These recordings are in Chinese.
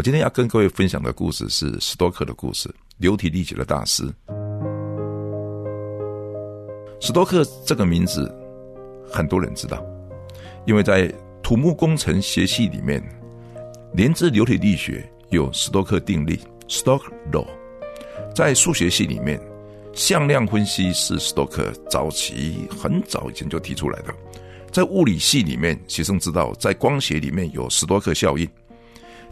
我今天要跟各位分享的故事是斯多克的故事，流体力学的大师。斯多克这个名字很多人知道，因为在土木工程学系里面，连之流体力学有斯多克定律 s t o k Law）。在数学系里面，向量分析是斯多克早期很早以前就提出来的。在物理系里面，学生知道在光学里面有斯多克效应。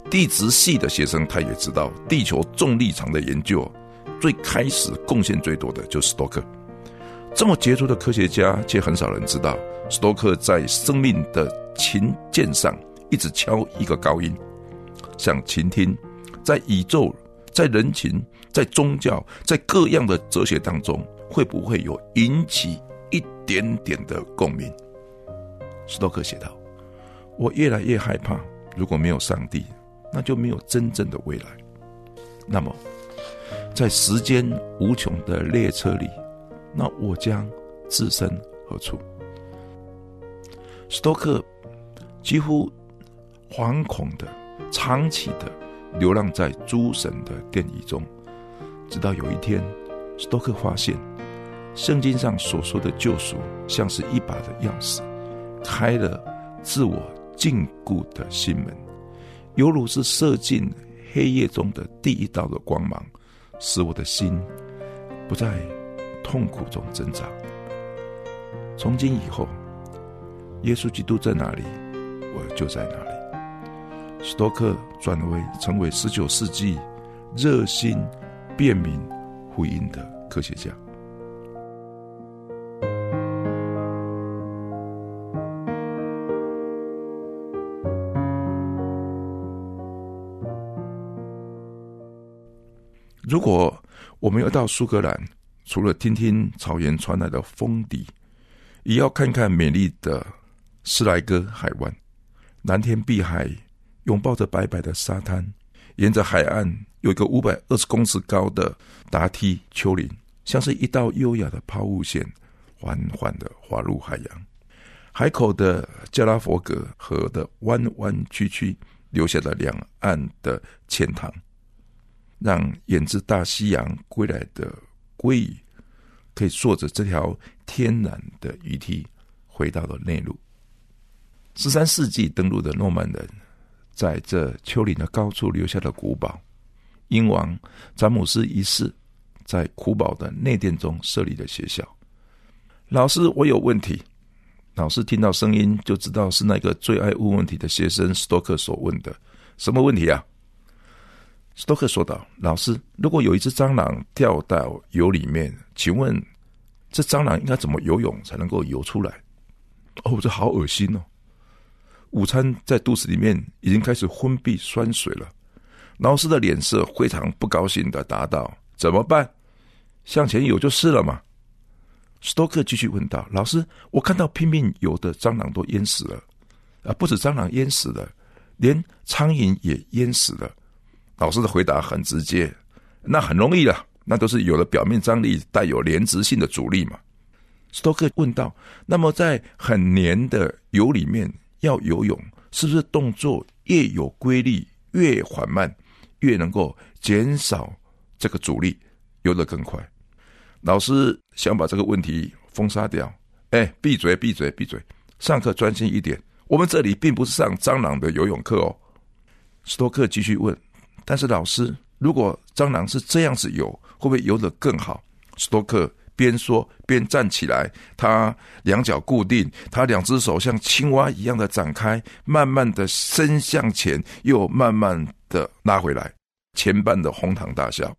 地质系的学生他也知道，地球重力场的研究最开始贡献最多的就是史多克。这么杰出的科学家，却很少人知道，斯多克在生命的琴键上一直敲一个高音，想倾听，在宇宙、在人情、在宗教、在各样的哲学当中，会不会有引起一点点的共鸣？斯多克写道：“我越来越害怕，如果没有上帝，那就没有真正的未来。那么，在时间无穷的列车里。”那我将置身何处？斯托克几乎惶恐的、长期的流浪在诸神的殿宇中，直到有一天，斯托克发现，圣经上所说的救赎，像是一把的钥匙，开了自我禁锢的心门，犹如是射进黑夜中的第一道的光芒，使我的心不在。痛苦中挣扎。从今以后，耶稣基督在哪里，我就在哪里。斯多克转为成为十九世纪热心辨明福音的科学家。如果我们要到苏格兰，除了听听草原传来的风笛，也要看看美丽的斯莱戈海湾，蓝天碧海，拥抱着白白的沙滩，沿着海岸有一个五百二十公尺高的达梯丘陵，像是一道优雅的抛物线，缓缓的滑入海洋。海口的加拉佛格河的弯弯曲曲，留下了两岸的浅塘，让远自大西洋归来的。鲑鱼可以坐着这条天然的鱼梯回到了内陆。十三世纪登陆的诺曼人在这丘陵的高处留下了古堡。英王詹姆斯一世在古堡的内殿中设立了学校。老师，我有问题。老师听到声音就知道是那个最爱问问题的学生斯多克所问的。什么问题啊？斯托克说道：“老师，如果有一只蟑螂掉到油里面，请问这蟑螂应该怎么游泳才能够游出来？”哦，这好恶心哦！午餐在肚子里面已经开始分泌酸水了。老师的脸色非常不高兴的答道：“怎么办？向前游就是了嘛。”斯托克继续问道：“老师，我看到拼命游的蟑螂都淹死了，啊，不止蟑螂淹死了，连苍蝇也淹死了。”老师的回答很直接，那很容易了，那都是有了表面张力、带有连直性的阻力嘛。斯托克问道：“那么在很黏的油里面要游泳，是不是动作越有规律、越缓慢，越能够减少这个阻力，游得更快？”老师想把这个问题封杀掉。哎，闭嘴，闭嘴，闭嘴！上课专心一点。我们这里并不是上蟑螂的游泳课哦。斯托克继续问。但是老师，如果蟑螂是这样子游，会不会游得更好？斯多克边说边站起来，他两脚固定，他两只手像青蛙一样的展开，慢慢的伸向前，又慢慢的拉回来，前半的哄堂大笑。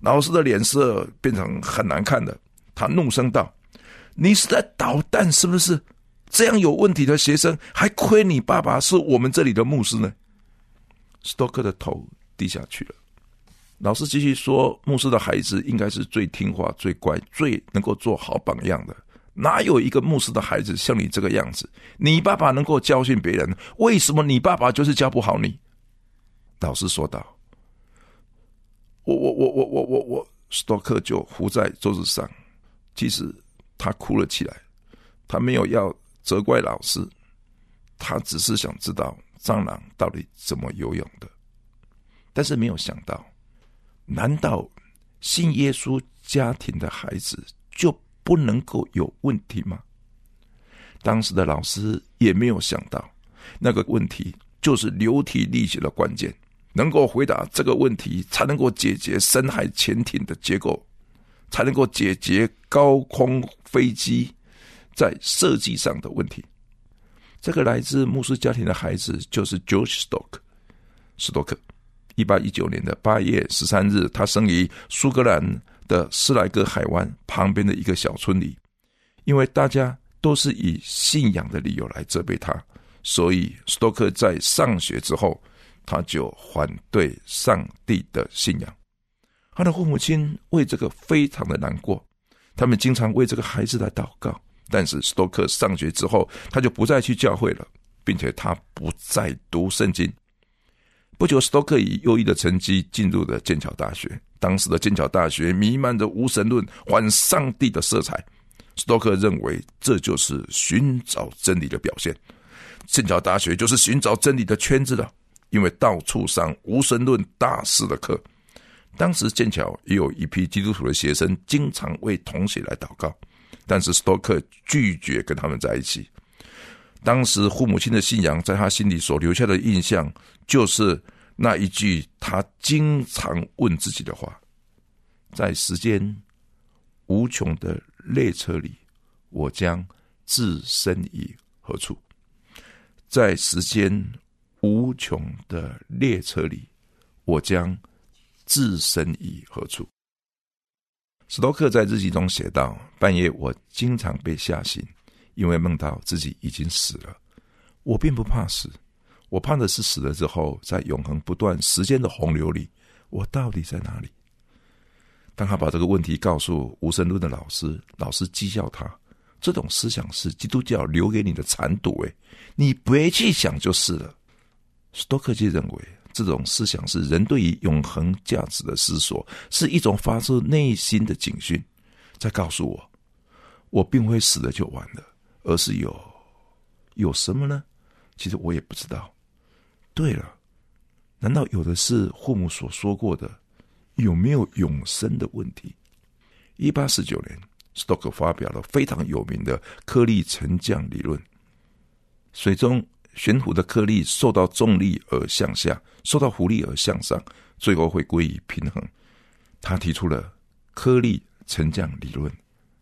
老师的脸色变成很难看的，他怒声道：“你是在捣蛋是不是？这样有问题的学生，还亏你爸爸是我们这里的牧师呢。”斯多克的头。低下去了。老师继续说，牧师的孩子应该是最听话、最乖、最能够做好榜样的。哪有一个牧师的孩子像你这个样子？你爸爸能够教训别人，为什么你爸爸就是教不好你？老师说道。我我我我我我我，斯多克就伏在桌子上，其实他哭了起来。他没有要责怪老师，他只是想知道蟑螂到底怎么游泳的。但是没有想到。难道信耶稣家庭的孩子就不能够有问题吗？当时的老师也没有想到，那个问题就是流体力学的关键。能够回答这个问题，才能够解决深海潜艇的结构，才能够解决高空飞机在设计上的问题。这个来自牧师家庭的孩子就是 George Stock，斯多克。一八一九年的八月十三日，他生于苏格兰的斯莱格海湾旁边的一个小村里。因为大家都是以信仰的理由来责备他，所以斯托克在上学之后，他就反对上帝的信仰。他的父母亲为这个非常的难过，他们经常为这个孩子来祷告。但是斯托克上学之后，他就不再去教会了，并且他不再读圣经。不久，斯托克以优异的成绩进入了剑桥大学。当时的剑桥大学弥漫着无神论、反上帝的色彩。斯托克认为这就是寻找真理的表现。剑桥大学就是寻找真理的圈子了，因为到处上无神论大师的课。当时剑桥也有一批基督徒的学生，经常为同学来祷告，但是斯托克拒绝跟他们在一起。当时父母亲的信仰在他心里所留下的印象，就是那一句他经常问自己的话：“在时间无穷的列车里，我将置身于何处？”在时间无穷的列车里，我将置身于何处？史多克在日记中写道：“半夜我经常被吓醒。”因为梦到自己已经死了，我并不怕死，我怕的是死了之后，在永恒不断时间的洪流里，我到底在哪里？当他把这个问题告诉无神论的老师，老师讥笑他：这种思想是基督教留给你的残毒，哎，你别去想就是了。斯多克基认为，这种思想是人对于永恒价值的思索，是一种发自内心的警讯，在告诉我，我并非死了就完了。而是有有什么呢？其实我也不知道。对了，难道有的是父母所说过的有没有永生的问题？一八四九年，斯托克发表了非常有名的颗粒沉降理论。水中悬浮的颗粒受到重力而向下，受到浮力而向上，最后会归于平衡。他提出了颗粒沉降理论，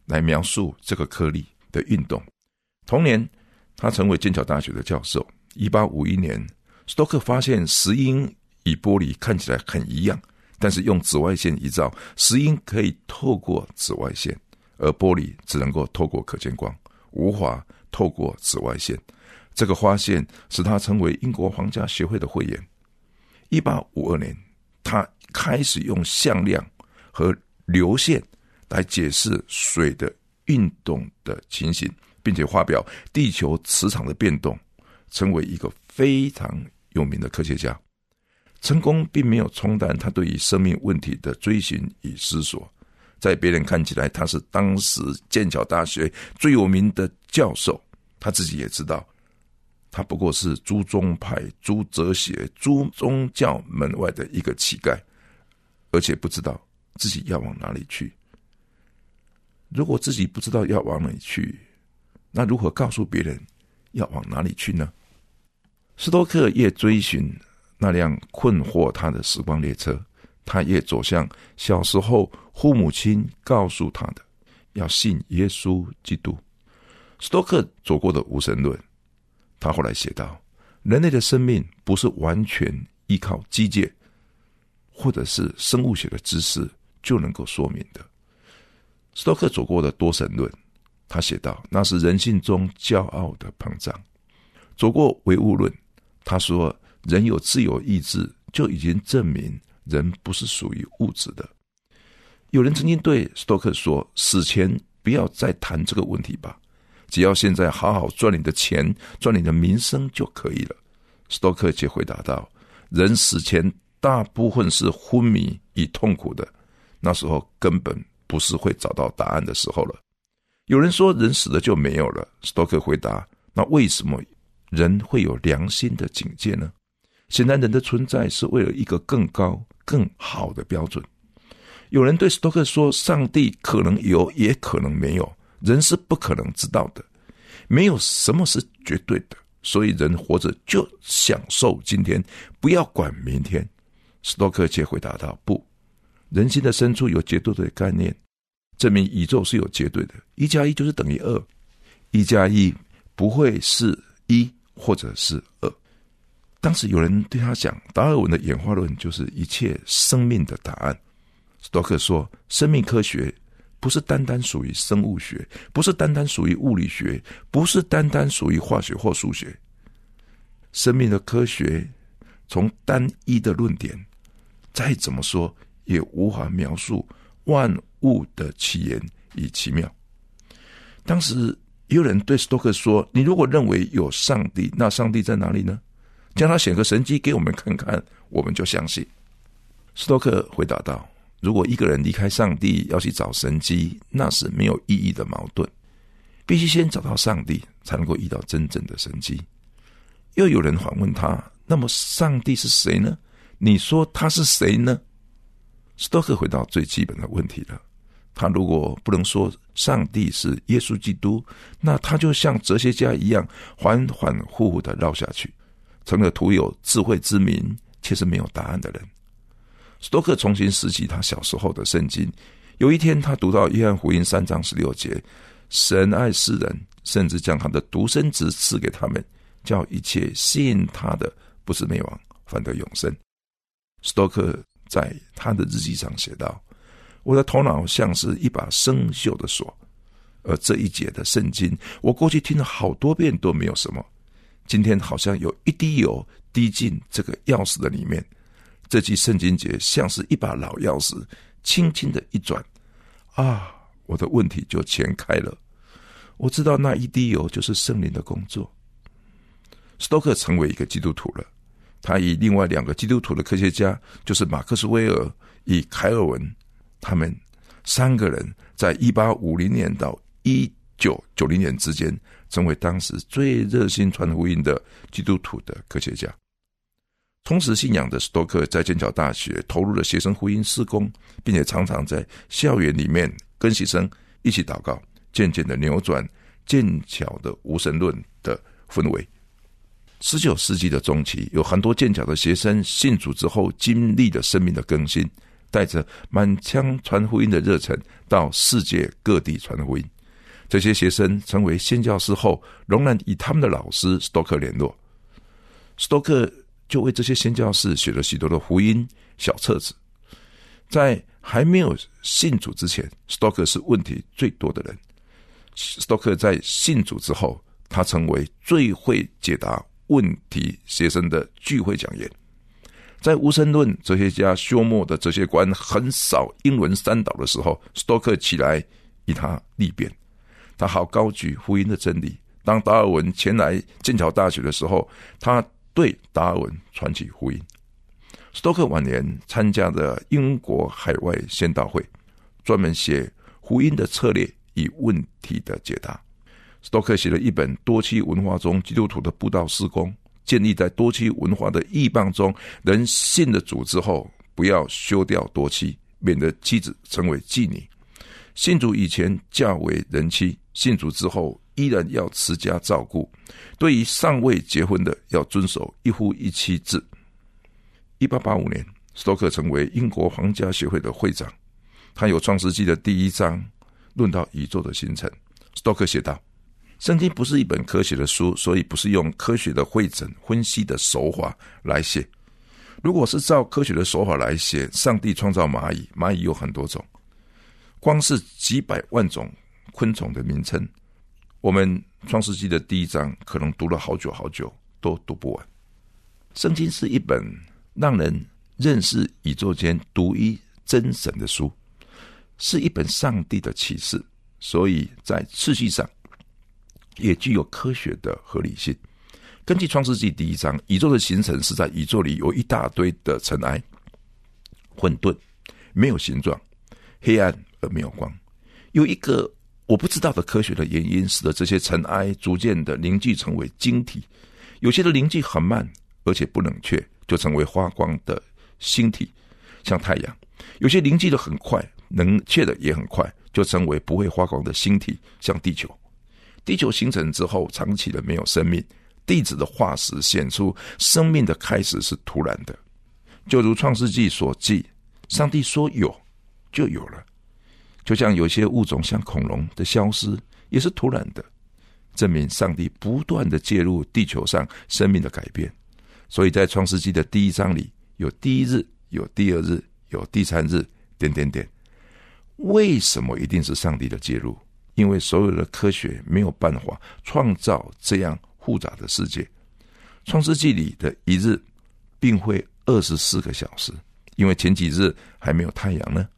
来描述这个颗粒的运动。同年，他成为剑桥大学的教授。一八五一年，斯托克发现石英与玻璃看起来很一样，但是用紫外线一照，石英可以透过紫外线，而玻璃只能够透过可见光，无法透过紫外线。这个发现使他成为英国皇家协会的会员。一八五二年，他开始用向量和流线来解释水的运动的情形。并且发表地球磁场的变动，成为一个非常有名的科学家。成功并没有冲淡他对于生命问题的追寻与思索，在别人看起来，他是当时剑桥大学最有名的教授。他自己也知道，他不过是朱宗派、朱哲学、朱宗教门外的一个乞丐，而且不知道自己要往哪里去。如果自己不知道要往哪里去，那如何告诉别人要往哪里去呢？斯托克越追寻那辆困惑他的时光列车，他越走向小时候父母亲告诉他的：要信耶稣基督。斯托克走过的无神论，他后来写道：人类的生命不是完全依靠机械或者是生物学的知识就能够说明的。斯托克走过的多神论。他写道：“那是人性中骄傲的膨胀。”走过唯物论，他说：“人有自由意志，就已经证明人不是属于物质的。有人曾经对斯多克说：“死前不要再谈这个问题吧，只要现在好好赚你的钱，赚你的名声就可以了。”斯多克却回答道：“人死前大部分是昏迷与痛苦的，那时候根本不是会找到答案的时候了。”有人说：“人死了就没有了。”斯多克回答：“那为什么人会有良心的警戒呢？显然，人的存在是为了一个更高、更好的标准。”有人对斯多克说：“上帝可能有，也可能没有，人是不可能知道的。没有什么是绝对的，所以人活着就享受今天，不要管明天。”斯多克却回答道：“不，人心的深处有绝对的概念，证明宇宙是有绝对的。一加一就是等于二，一加一不会是一或者是二。”当时有人对他讲：“达尔文的演化论就是一切生命的答案。”斯多克说：“生命科学不是单单属于生物学，不是单单属于物理学，不是单单属于化学或数学。生命的科学从单一的论点，再怎么说也无法描述万物的起源与奇妙。”当时也有人对斯托克说：“你如果认为有上帝，那上帝在哪里呢？将他显个神迹给我们看看，我们就相信。”斯托克回答道。如果一个人离开上帝要去找神机，那是没有意义的矛盾。必须先找到上帝，才能够遇到真正的神机。又有人反问他：“那么上帝是谁呢？你说他是谁呢？”斯托克回到最基本的问题了。他如果不能说上帝是耶稣基督，那他就像哲学家一样，反反复复的绕下去，成了徒有智慧之名，却是没有答案的人。斯多克重新拾起他小时候的圣经。有一天，他读到约翰福音三章十六节：“神爱世人，甚至将他的独生子赐给他们，叫一切信他的不是灭亡，反得永生。”斯多克在他的日记上写道：“我的头脑像是一把生锈的锁，而这一节的圣经，我过去听了好多遍都没有什么，今天好像有一滴油滴进这个钥匙的里面。”这句圣经节像是一把老钥匙，轻轻的一转，啊，我的问题就全开了。我知道那一滴油就是圣灵的工作。斯多克成为一个基督徒了，他与另外两个基督徒的科学家，就是马克思威尔与凯尔文，他们三个人在一八五零年到一九九零年之间，成为当时最热心传福音的基督徒的科学家。充实信仰的斯多克在剑桥大学投入了学生福音施工，并且常常在校园里面跟学生一起祷告，渐渐的扭转剑桥的无神论的氛围。十九世纪的中期，有很多剑桥的学生信主之后，经历了生命的更新，带着满腔传福音的热忱到世界各地传福音。这些学生成为新教师后，仍然与他们的老师斯多克联络。斯多克。就为这些新教士写了许多的福音小册子。在还没有信主之前，斯多克是问题最多的人。斯多克在信主之后，他成为最会解答问题学生的聚会讲员。在无神论哲学家休谟的哲学观横扫英伦三岛的时候，斯托克起来与他立辩。他好高举福音的真理。当达尔文前来剑桥大学的时候，他。对达尔文传起福音。斯托克晚年参加的英国海外宣道会，专门写福音的策略与问题的解答。斯托克写了一本多期文化中基督徒的布道施工，建立在多妻文化的异邦中，人信了主之后，不要休掉多妻，免得妻子成为妓女。信主以前嫁为人妻，信主之后。依然要持家照顾，对于尚未结婚的，要遵守一夫一妻制。一八八五年，斯多克成为英国皇家协会的会长。他有《创世纪》的第一章论到宇宙的形成。斯多克写道：“圣经不是一本科学的书，所以不是用科学的会诊分析的手法来写。如果是照科学的手法来写，上帝创造蚂蚁，蚂蚁有很多种，光是几百万种昆虫的名称。”我们创世纪的第一章可能读了好久好久都读不完。圣经是一本让人认识宇宙间独一真神的书，是一本上帝的启示，所以在次序上也具有科学的合理性。根据创世纪第一章，宇宙的形成是在宇宙里有一大堆的尘埃、混沌，没有形状，黑暗而没有光。有一个我不知道的科学的原因，使得这些尘埃逐渐的凝聚成为晶体。有些的凝聚很慢，而且不冷却，就成为发光的星体，像太阳；有些凝聚的很快，冷却的也很快，就成为不会发光的星体，像地球。地球形成之后，长期的没有生命。地质的化石显出生命的开始是突然的，就如创世纪所记，上帝说有，就有了。就像有些物种像恐龙的消失也是突然的，证明上帝不断的介入地球上生命的改变。所以在创世纪的第一章里，有第一日，有第二日，有第三日，点点点。为什么一定是上帝的介入？因为所有的科学没有办法创造这样。复杂的世界，《创世纪》里的一日，并会二十四个小时，因为前几日还没有太阳呢。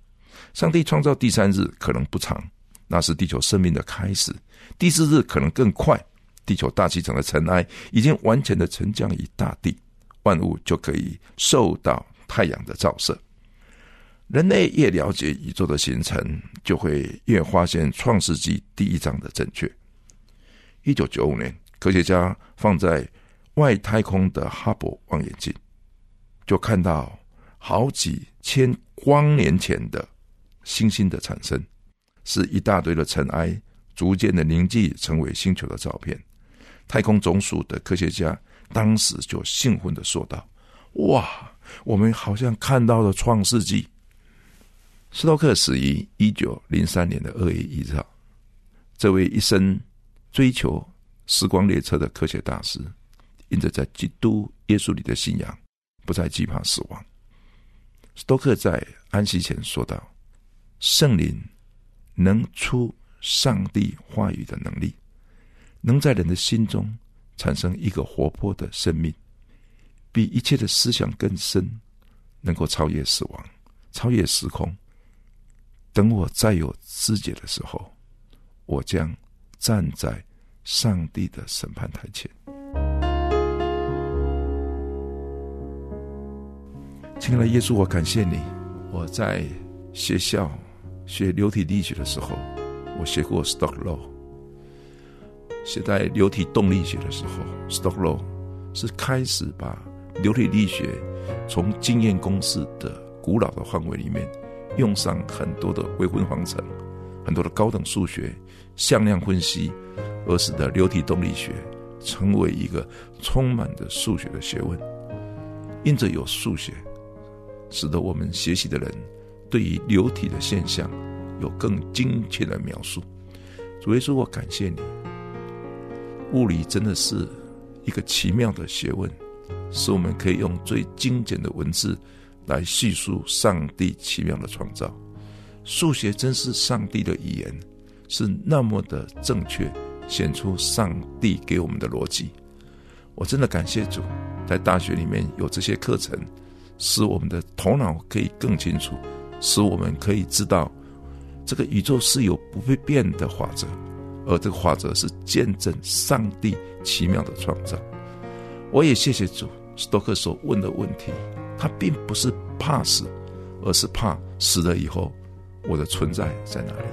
上帝创造第三日可能不长，那是地球生命的开始；第四日可能更快，地球大气层的尘埃已经完全的沉降于大地，万物就可以受到太阳的照射。人类越了解宇宙的形成，就会越发现《创世纪》第一章的正确。一九九五年。科学家放在外太空的哈勃望远镜，就看到好几千光年前的星星的产生，是一大堆的尘埃逐渐的凝聚成为星球的照片。太空总署的科学家当时就兴奋的说道：“哇，我们好像看到了创世纪。”斯托克死于一九零三年的二月一号，这位一生追求。时光列车的科学大师，因着在基督耶稣里的信仰，不再惧怕死亡。斯托克在安息前说道：“圣灵能出上帝话语的能力，能在人的心中产生一个活泼的生命，比一切的思想更深，能够超越死亡，超越时空。等我再有知觉的时候，我将站在。”上帝的审判台前，亲爱的耶稣，我感谢你。我在学校学流体力学的时候，我学过 Stock Law。写在流体动力学的时候，Stock Law 是开始把流体力学从经验公式的古老的范围里面，用上很多的微分方程，很多的高等数学、向量分析。而使得流体动力学成为一个充满着数学的学问，因着有数学，使得我们学习的人对于流体的现象有更精确的描述。主耶稣，我感谢你。物理真的是一个奇妙的学问，使我们可以用最精简的文字来叙述上帝奇妙的创造。数学真是上帝的语言，是那么的正确。显出上帝给我们的逻辑，我真的感谢主，在大学里面有这些课程，使我们的头脑可以更清楚，使我们可以知道这个宇宙是有不会变的法则，而这个法则是见证上帝奇妙的创造。我也谢谢主，斯多克所问的问题，他并不是怕死，而是怕死了以后我的存在在哪里，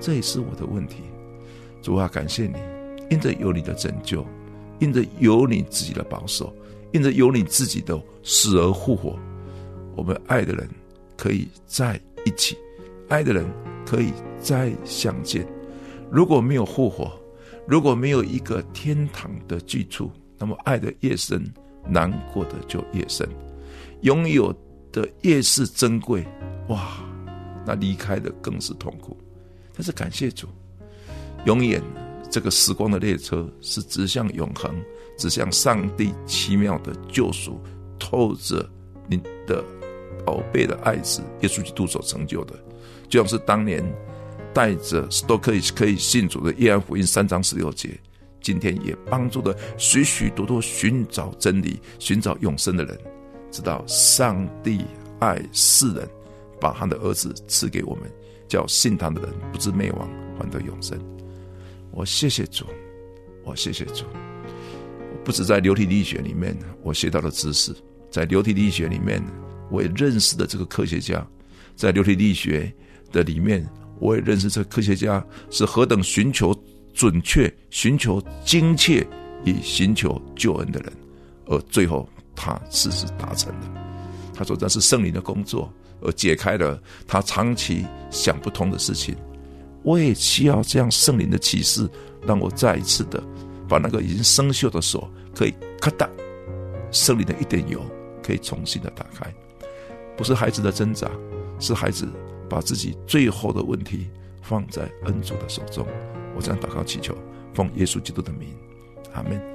这也是我的问题。主啊，感谢你，因着有你的拯救，因着有你自己的保守，因着有你自己的死而复活，我们爱的人可以在一起，爱的人可以再相见。如果没有复活，如果没有一个天堂的居处，那么爱的越深，难过的就越深。拥有的越是珍贵，哇，那离开的更是痛苦。但是感谢主。永远，这个时光的列车是指向永恒，指向上帝奇妙的救赎，透着你的宝贝的爱子耶稣基督所成就的，就像是当年带着都可以可以信主的约翰福音三章十六节，今天也帮助了许许多多寻找真理、寻找永生的人，知道上帝爱世人，把他的儿子赐给我们，叫信他的人不知灭亡，反得永生。我谢谢主，我谢谢主。不止在流体力学里面，我学到了知识；在流体力学里面，我也认识的这个科学家；在流体力学的里面，我也认识这个科学家是何等寻求准确、寻求精确以寻求救恩的人，而最后他事实达成了。他说：“这是圣灵的工作，而解开了他长期想不通的事情。”我也需要这样圣灵的启示，让我再一次的把那个已经生锈的锁可以咔嗒，圣灵的一点油可以重新的打开。不是孩子的挣扎，是孩子把自己最后的问题放在恩主的手中。我这样祷告祈求，奉耶稣基督的名，阿门。